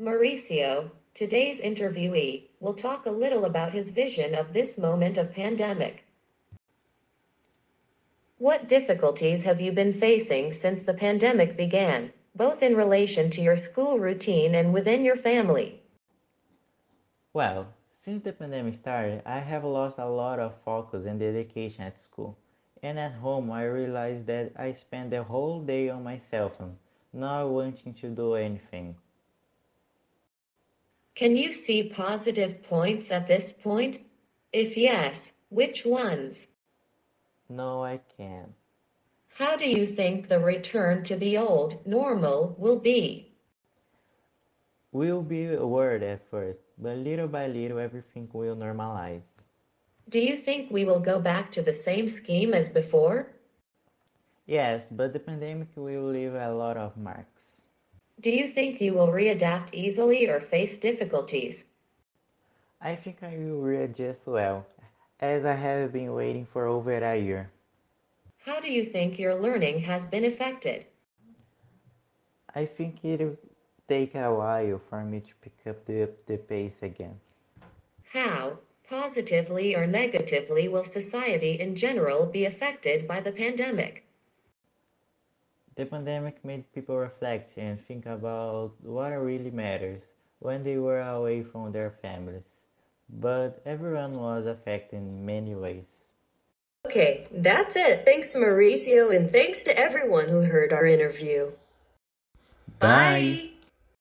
Mauricio, today's interviewee, will talk a little about his vision of this moment of pandemic. What difficulties have you been facing since the pandemic began, both in relation to your school routine and within your family? Well, since the pandemic started, I have lost a lot of focus and dedication at school. And at home, I realized that I spend the whole day on my cell phone, not wanting to do anything. Can you see positive points at this point? If yes, which ones? No, I can't. How do you think the return to the old normal will be? We'll be a word at first, but little by little everything will normalize. Do you think we will go back to the same scheme as before? Yes, but the pandemic will leave a lot of marks. Do you think you will readapt easily or face difficulties? I think I will readjust well, as I have been waiting for over a year. How do you think your learning has been affected? I think it'll take a while for me to pick up the, the pace again. How, positively or negatively, will society in general be affected by the pandemic? The pandemic made people reflect and think about what really matters when they were away from their families. But everyone was affected in many ways. Okay, that's it. Thanks, Mauricio, and thanks to everyone who heard our interview. Bye. Bye.